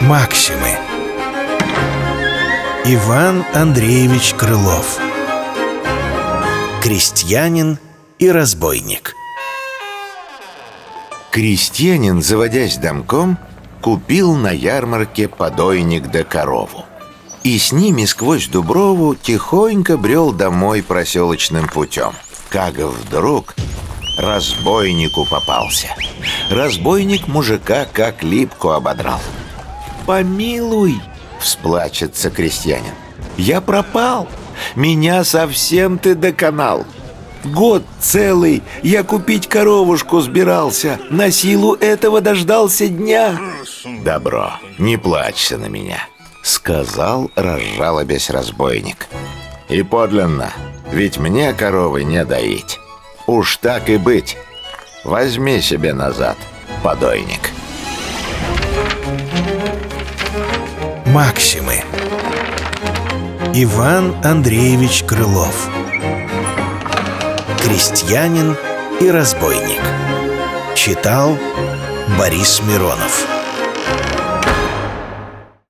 Максимы Иван Андреевич Крылов Крестьянин и разбойник Крестьянин, заводясь домком, купил на ярмарке подойник да корову. И с ними сквозь Дуброву тихонько брел домой проселочным путем. Как вдруг разбойнику попался. Разбойник мужика как липку ободрал. «Помилуй!» — всплачется крестьянин. «Я пропал! Меня совсем ты доконал!» Год целый я купить коровушку сбирался На силу этого дождался дня Добро, не плачься на меня Сказал, разжалобясь разбойник И подлинно, ведь мне коровы не доить Уж так и быть. Возьми себе назад подойник. Максимы. Иван Андреевич Крылов. Крестьянин и разбойник. Читал Борис Миронов